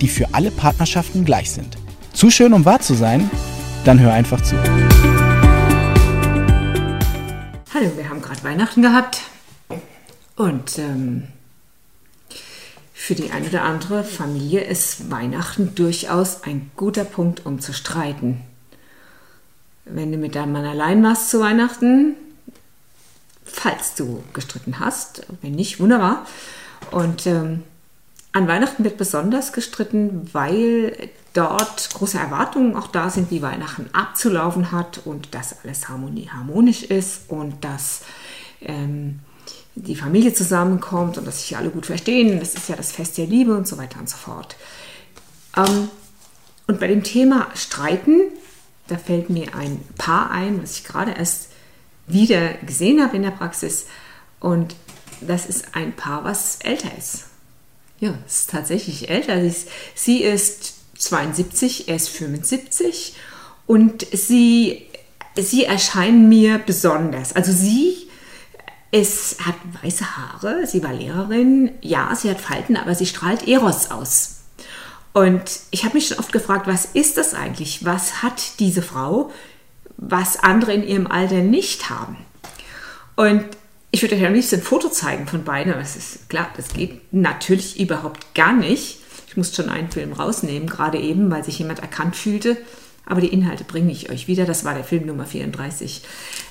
die für alle Partnerschaften gleich sind. Zu schön, um wahr zu sein? Dann hör einfach zu. Hallo, wir haben gerade Weihnachten gehabt und ähm, für die eine oder andere Familie ist Weihnachten durchaus ein guter Punkt, um zu streiten. Wenn du mit deinem Mann allein warst zu Weihnachten, falls du gestritten hast, wenn nicht, wunderbar. Und ähm, an Weihnachten wird besonders gestritten, weil dort große Erwartungen auch da sind, wie Weihnachten abzulaufen hat und dass alles harmonisch ist und dass ähm, die Familie zusammenkommt und dass sich alle gut verstehen. Das ist ja das Fest der Liebe und so weiter und so fort. Ähm, und bei dem Thema Streiten, da fällt mir ein Paar ein, was ich gerade erst wieder gesehen habe in der Praxis. Und das ist ein Paar, was älter ist. Ja, ist tatsächlich älter. Sie ist, sie ist 72, er ist 75 und sie, sie erscheinen mir besonders. Also sie ist, hat weiße Haare, sie war Lehrerin, ja, sie hat Falten, aber sie strahlt Eros aus. Und ich habe mich schon oft gefragt, was ist das eigentlich? Was hat diese Frau, was andere in ihrem Alter nicht haben? Und ich würde euch am liebsten ein Foto zeigen von beiden, aber es ist klar, das geht natürlich überhaupt gar nicht. Ich musste schon einen Film rausnehmen, gerade eben, weil sich jemand erkannt fühlte. Aber die Inhalte bringe ich euch wieder. Das war der Film Nummer 34.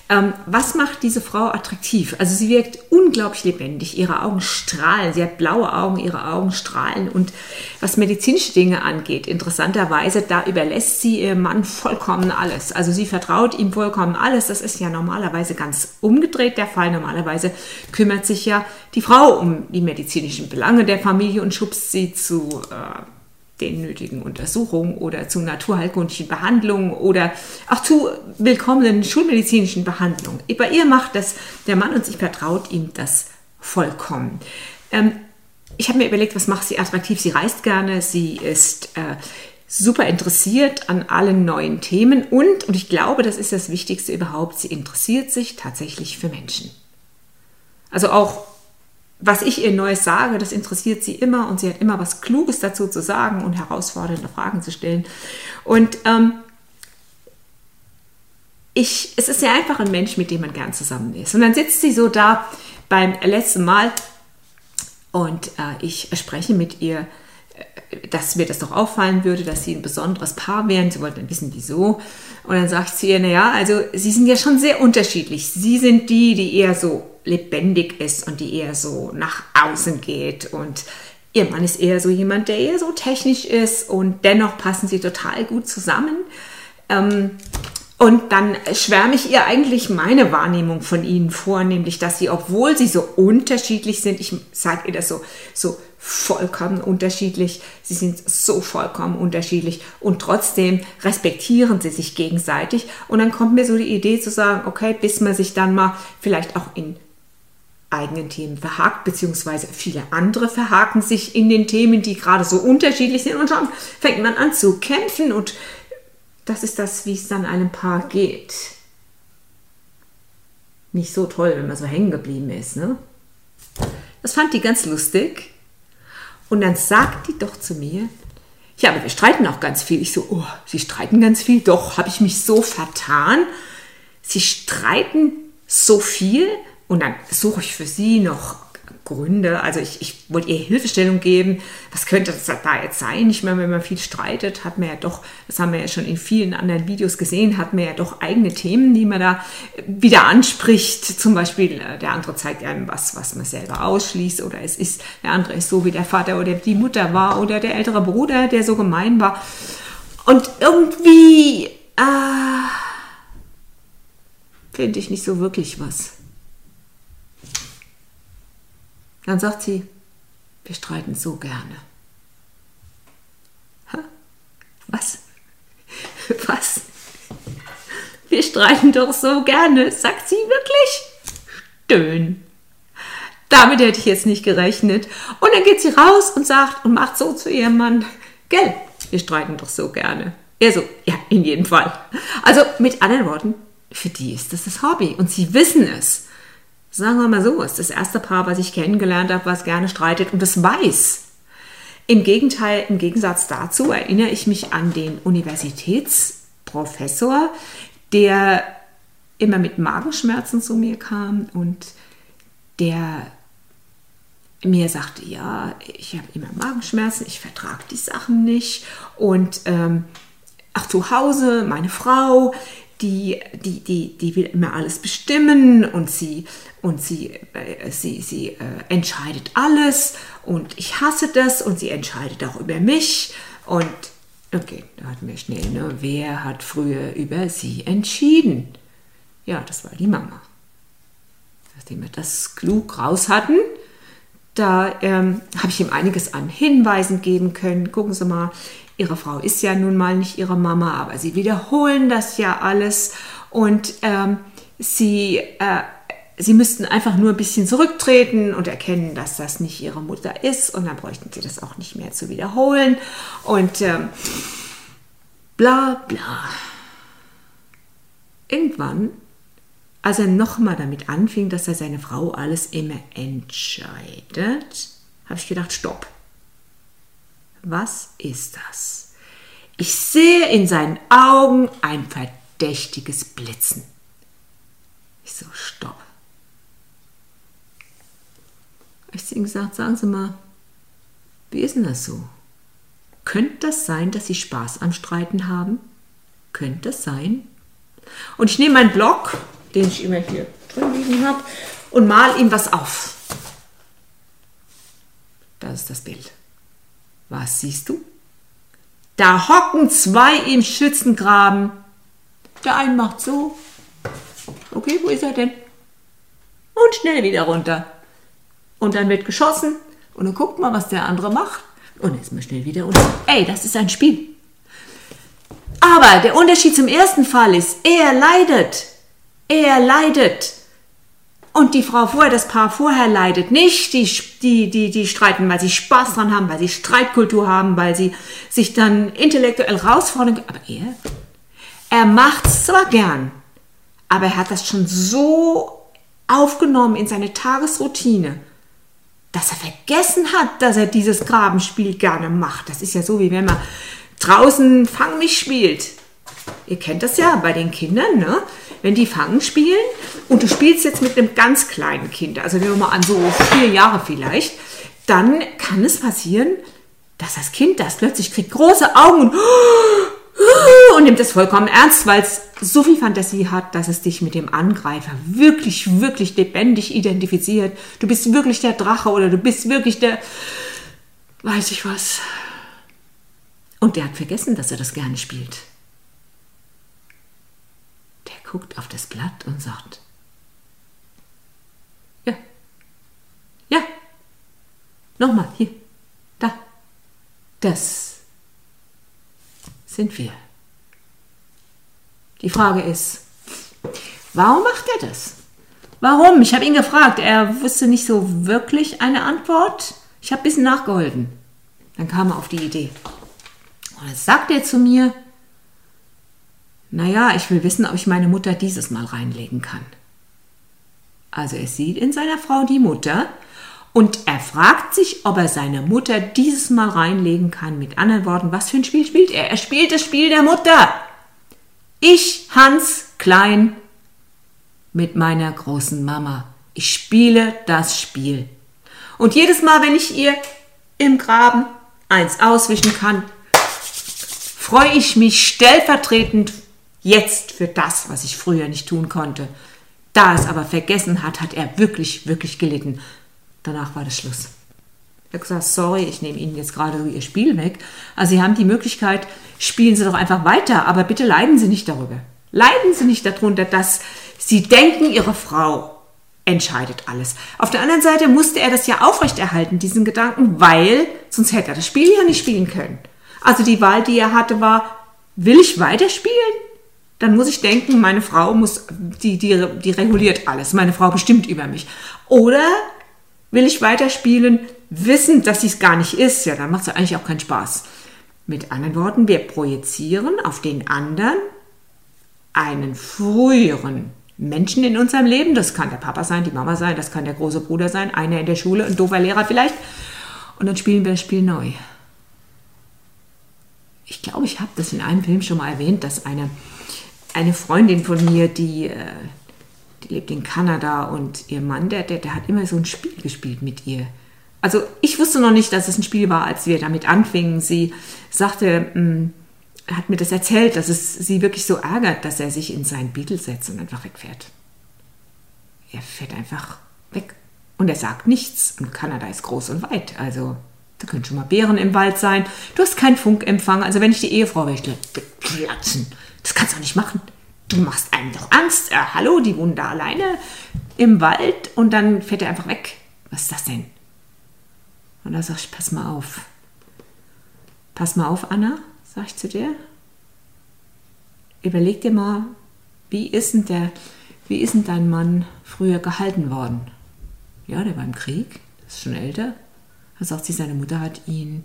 Ähm, was macht diese Frau attraktiv? Also sie wirkt unglaublich lebendig. Ihre Augen strahlen. Sie hat blaue Augen, ihre Augen strahlen. Und was medizinische Dinge angeht, interessanterweise, da überlässt sie ihrem Mann vollkommen alles. Also sie vertraut ihm vollkommen alles. Das ist ja normalerweise ganz umgedreht der Fall. Normalerweise kümmert sich ja die Frau um die medizinischen Belange der Familie und schubst sie zu äh, den nötigen Untersuchungen oder zu naturheilkundlichen Behandlungen oder auch zu willkommenen schulmedizinischen Behandlungen. Bei ihr macht das der Mann und sich vertraut ihm das vollkommen. Ähm, ich habe mir überlegt, was macht sie attraktiv? Sie reist gerne, sie ist äh, super interessiert an allen neuen Themen und, und ich glaube, das ist das Wichtigste überhaupt, sie interessiert sich tatsächlich für Menschen. Also auch was ich ihr Neues sage, das interessiert sie immer und sie hat immer was Kluges dazu zu sagen und herausfordernde Fragen zu stellen. Und ähm, ich, es ist ja einfach ein Mensch, mit dem man gern zusammen ist. Und dann sitzt sie so da beim letzten Mal und äh, ich spreche mit ihr, äh, dass mir das doch auffallen würde, dass sie ein besonderes Paar wären. Sie wollten dann wissen, wieso. Und dann ich zu ihr, naja, also sie sind ja schon sehr unterschiedlich. Sie sind die, die eher so lebendig ist und die eher so nach außen geht. Und ihr Mann ist eher so jemand, der eher so technisch ist und dennoch passen sie total gut zusammen. Ähm, und dann schwärme ich ihr eigentlich meine Wahrnehmung von ihnen vor, nämlich dass sie, obwohl sie so unterschiedlich sind, ich sage ihr das so, so vollkommen unterschiedlich, sie sind so vollkommen unterschiedlich und trotzdem respektieren sie sich gegenseitig. Und dann kommt mir so die Idee zu sagen, okay, bis man sich dann mal vielleicht auch in eigenen Themen verhakt, beziehungsweise viele andere verhaken sich in den Themen, die gerade so unterschiedlich sind und schon fängt man an zu kämpfen und das ist das, wie es dann einem Paar geht. Nicht so toll, wenn man so hängen geblieben ist, ne? Das fand die ganz lustig und dann sagt die doch zu mir, ja, aber wir streiten auch ganz viel. Ich so, oh, Sie streiten ganz viel? Doch, habe ich mich so vertan? Sie streiten so viel? Und dann suche ich für sie noch Gründe. Also ich, ich wollte ihr Hilfestellung geben. Was könnte das da jetzt sein? Ich meine, wenn man viel streitet, hat man ja doch, das haben wir ja schon in vielen anderen Videos gesehen, hat man ja doch eigene Themen, die man da wieder anspricht. Zum Beispiel, äh, der andere zeigt einem was, was man selber ausschließt. Oder es ist, der andere ist so, wie der Vater oder die Mutter war. Oder der ältere Bruder, der so gemein war. Und irgendwie äh, finde ich nicht so wirklich was. Dann sagt sie, wir streiten so gerne. Was? Was? Wir streiten doch so gerne, sagt sie wirklich. Stöhn. Damit hätte ich jetzt nicht gerechnet. Und dann geht sie raus und sagt und macht so zu ihrem Mann, gell, wir streiten doch so gerne. Er so, ja, in jedem Fall. Also mit anderen Worten, für die ist das das Hobby und sie wissen es. Sagen wir mal so, es ist das erste Paar, was ich kennengelernt habe, was gerne streitet und es weiß. Im Gegenteil, im Gegensatz dazu erinnere ich mich an den Universitätsprofessor, der immer mit Magenschmerzen zu mir kam und der mir sagte, ja, ich habe immer Magenschmerzen, ich vertrage die Sachen nicht und ähm, ach zu Hause, meine Frau, die, die, die, die will immer alles bestimmen und sie, und sie, äh, sie, sie äh, entscheidet alles und ich hasse das und sie entscheidet auch über mich und okay, da hatten wir schnell, ne? wer hat früher über sie entschieden? Ja, das war die Mama. Nachdem wir das klug raus hatten, da ähm, habe ich ihm einiges an Hinweisen geben können. Gucken Sie mal, Ihre Frau ist ja nun mal nicht Ihre Mama, aber Sie wiederholen das ja alles und ähm, Sie, äh, Sie müssten einfach nur ein bisschen zurücktreten und erkennen, dass das nicht Ihre Mutter ist und dann bräuchten Sie das auch nicht mehr zu wiederholen und ähm, bla bla. Irgendwann als er nochmal damit anfing, dass er seine Frau alles immer entscheidet, habe ich gedacht, stopp. Was ist das? Ich sehe in seinen Augen ein verdächtiges Blitzen. Ich so, stopp. Ich zu ihm gesagt, sagen Sie mal, wie ist denn das so? Könnte das sein, dass Sie Spaß am Streiten haben? Könnte das sein? Und ich nehme meinen Block den ich immer hier drin liegen habe, und mal ihm was auf. Das ist das Bild. Was siehst du? Da hocken zwei im Schützengraben. Der eine macht so. Okay, wo ist er denn? Und schnell wieder runter. Und dann wird geschossen. Und dann guckt mal, was der andere macht. Und ist mal schnell wieder runter. Ey, das ist ein Spiel. Aber der Unterschied zum ersten Fall ist, er leidet. Er leidet. Und die Frau vorher, das Paar vorher leidet nicht. Die, die, die, die streiten, weil sie Spaß dran haben, weil sie Streitkultur haben, weil sie sich dann intellektuell herausfordern. Aber er, er macht's zwar gern, aber er hat das schon so aufgenommen in seine Tagesroutine, dass er vergessen hat, dass er dieses Grabenspiel gerne macht. Das ist ja so, wie wenn man draußen Fang mich spielt. Ihr kennt das ja bei den Kindern, ne? wenn die Fangen spielen und du spielst jetzt mit einem ganz kleinen Kind, also nehmen wir mal an so vier Jahre vielleicht, dann kann es passieren, dass das Kind das plötzlich kriegt große Augen und, und nimmt das vollkommen ernst, weil es so viel Fantasie hat, dass es dich mit dem Angreifer wirklich, wirklich lebendig identifiziert. Du bist wirklich der Drache oder du bist wirklich der, weiß ich was. Und der hat vergessen, dass er das gerne spielt guckt auf das Blatt und sagt, ja, ja, nochmal, hier, da, das sind wir. Die Frage ist, warum macht er das? Warum? Ich habe ihn gefragt. Er wusste nicht so wirklich eine Antwort. Ich habe ein bisschen nachgeholfen. Dann kam er auf die Idee. Und dann sagt er zu mir, naja, ich will wissen, ob ich meine Mutter dieses Mal reinlegen kann. Also er sieht in seiner Frau die Mutter und er fragt sich, ob er seine Mutter dieses Mal reinlegen kann. Mit anderen Worten, was für ein Spiel spielt er? Er spielt das Spiel der Mutter. Ich, Hans Klein, mit meiner großen Mama. Ich spiele das Spiel. Und jedes Mal, wenn ich ihr im Graben eins auswischen kann, freue ich mich stellvertretend Jetzt für das, was ich früher nicht tun konnte. Da es aber vergessen hat, hat er wirklich, wirklich gelitten. Danach war das Schluss. Er hat gesagt, sorry, ich nehme Ihnen jetzt gerade Ihr Spiel weg. Also Sie haben die Möglichkeit, spielen Sie doch einfach weiter, aber bitte leiden Sie nicht darüber. Leiden Sie nicht darunter, dass Sie denken, Ihre Frau entscheidet alles. Auf der anderen Seite musste er das ja aufrechterhalten, diesen Gedanken, weil sonst hätte er das Spiel ja nicht spielen können. Also die Wahl, die er hatte, war, will ich weiterspielen? Dann muss ich denken, meine Frau muss, die, die, die reguliert alles. Meine Frau bestimmt über mich. Oder will ich weiterspielen, wissen, dass sie es gar nicht ist? Ja, dann macht es eigentlich auch keinen Spaß. Mit anderen Worten, wir projizieren auf den anderen einen früheren Menschen in unserem Leben. Das kann der Papa sein, die Mama sein, das kann der große Bruder sein, einer in der Schule, ein doofer Lehrer vielleicht. Und dann spielen wir das Spiel neu. Ich glaube, ich habe das in einem Film schon mal erwähnt, dass eine, eine Freundin von mir, die, äh, die lebt in Kanada und ihr Mann, der, der, der hat immer so ein Spiel gespielt mit ihr. Also ich wusste noch nicht, dass es ein Spiel war, als wir damit anfingen. Sie sagte, mh, mm, hat mir das erzählt, dass es sie wirklich so ärgert, dass er sich in seinen Beetle setzt und einfach wegfährt. Er fährt einfach weg. Und er sagt nichts. Und Kanada ist groß und weit. Also, da können schon mal Bären im Wald sein. Du hast keinen Funkempfang. Also, wenn ich die Ehefrau wäre, ich platzen. Das kannst du auch nicht machen. Du machst einem doch Angst. Äh, hallo, die wohnen da alleine im Wald und dann fährt er einfach weg. Was ist das denn? Und da sag ich, pass mal auf. Pass mal auf, Anna sag ich zu dir, überleg dir mal, wie ist denn, der, wie ist denn dein Mann früher gehalten worden? Ja, der war im Krieg, das ist schon älter. Da sagt sie, seine Mutter hat ihn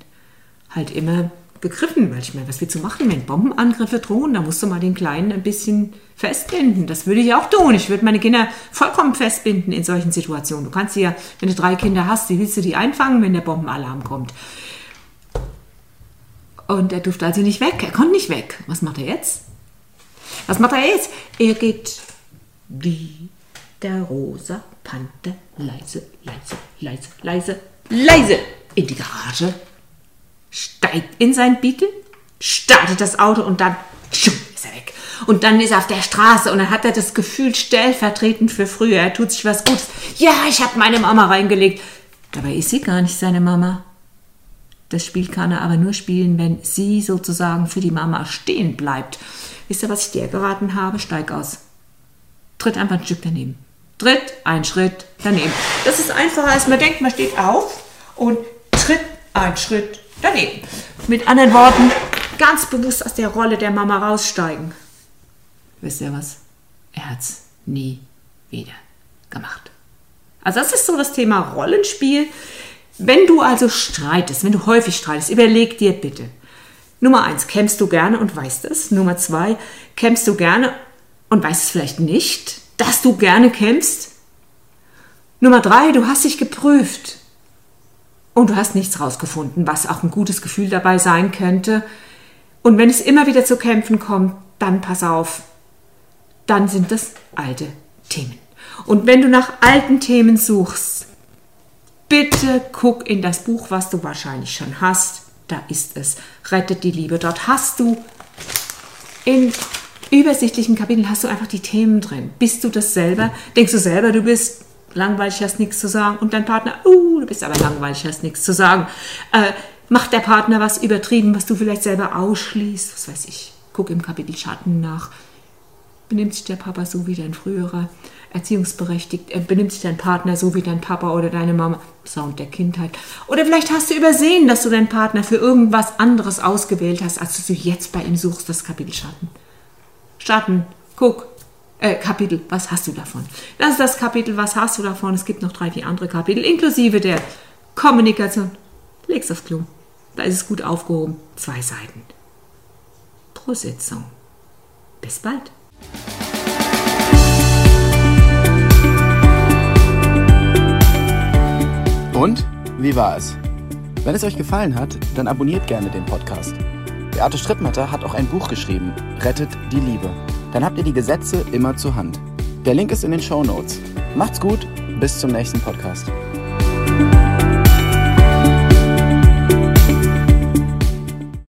halt immer begriffen, weil ich meine, was willst du machen, wenn Bombenangriffe drohen? Da musst du mal den Kleinen ein bisschen festbinden. Das würde ich auch tun. Ich würde meine Kinder vollkommen festbinden in solchen Situationen. Du kannst sie ja, wenn du drei Kinder hast, wie willst du die einfangen, wenn der Bombenalarm kommt? Und er durfte also nicht weg. Er konnte nicht weg. Was macht er jetzt? Was macht er jetzt? Er geht wie der rosa Panther leise, leise, leise, leise, leise in die Garage, steigt in sein Beetle, startet das Auto und dann ist er weg. Und dann ist er auf der Straße und dann hat er das Gefühl stellvertretend für früher. Er tut sich was Gutes. Ja, ich habe meine Mama reingelegt. Dabei ist sie gar nicht seine Mama. Das Spiel kann er aber nur spielen, wenn sie sozusagen für die Mama stehen bleibt. Wisst ihr, was ich dir geraten habe? Steig aus. Tritt einfach ein Stück daneben. Tritt ein Schritt daneben. Das ist einfacher, als man denkt. Man steht auf und tritt ein Schritt daneben. Mit anderen Worten, ganz bewusst aus der Rolle der Mama raussteigen. Wisst ihr was? Er hat es nie wieder gemacht. Also das ist so das Thema Rollenspiel. Wenn du also streitest, wenn du häufig streitest, überleg dir bitte. Nummer eins, kämpfst du gerne und weißt es. Nummer zwei, kämpfst du gerne und weißt es vielleicht nicht, dass du gerne kämpfst. Nummer drei, du hast dich geprüft und du hast nichts rausgefunden, was auch ein gutes Gefühl dabei sein könnte. Und wenn es immer wieder zu Kämpfen kommt, dann pass auf, dann sind das alte Themen. Und wenn du nach alten Themen suchst, bitte guck in das Buch, was du wahrscheinlich schon hast. Da ist es. Rettet die Liebe. Dort hast du in übersichtlichen Kapiteln hast du einfach die Themen drin. Bist du das selber? Denkst du selber, du bist langweilig, hast nichts zu sagen und dein Partner, uh, du bist aber langweilig, hast nichts zu sagen. Äh, macht der Partner was übertrieben, was du vielleicht selber ausschließt? Was weiß ich. Guck im Kapitel Schatten nach. Benimmt sich der Papa so wie dein früherer? erziehungsberechtigt, äh, benimmt sich dein Partner so wie dein Papa oder deine Mama, Sound der Kindheit. Oder vielleicht hast du übersehen, dass du deinen Partner für irgendwas anderes ausgewählt hast, als du jetzt bei ihm suchst, das Kapitel Schatten. Schatten, guck, äh, Kapitel, was hast du davon? Das ist das Kapitel, was hast du davon? Es gibt noch drei, vier andere Kapitel, inklusive der Kommunikation. Leg's aufs Klo. Da ist es gut aufgehoben. Zwei Seiten. Pro Sitzung. Bis bald. Und wie war es? Wenn es euch gefallen hat, dann abonniert gerne den Podcast. Beate Strittmatter hat auch ein Buch geschrieben, Rettet die Liebe. Dann habt ihr die Gesetze immer zur Hand. Der Link ist in den Show Notes. Macht's gut, bis zum nächsten Podcast.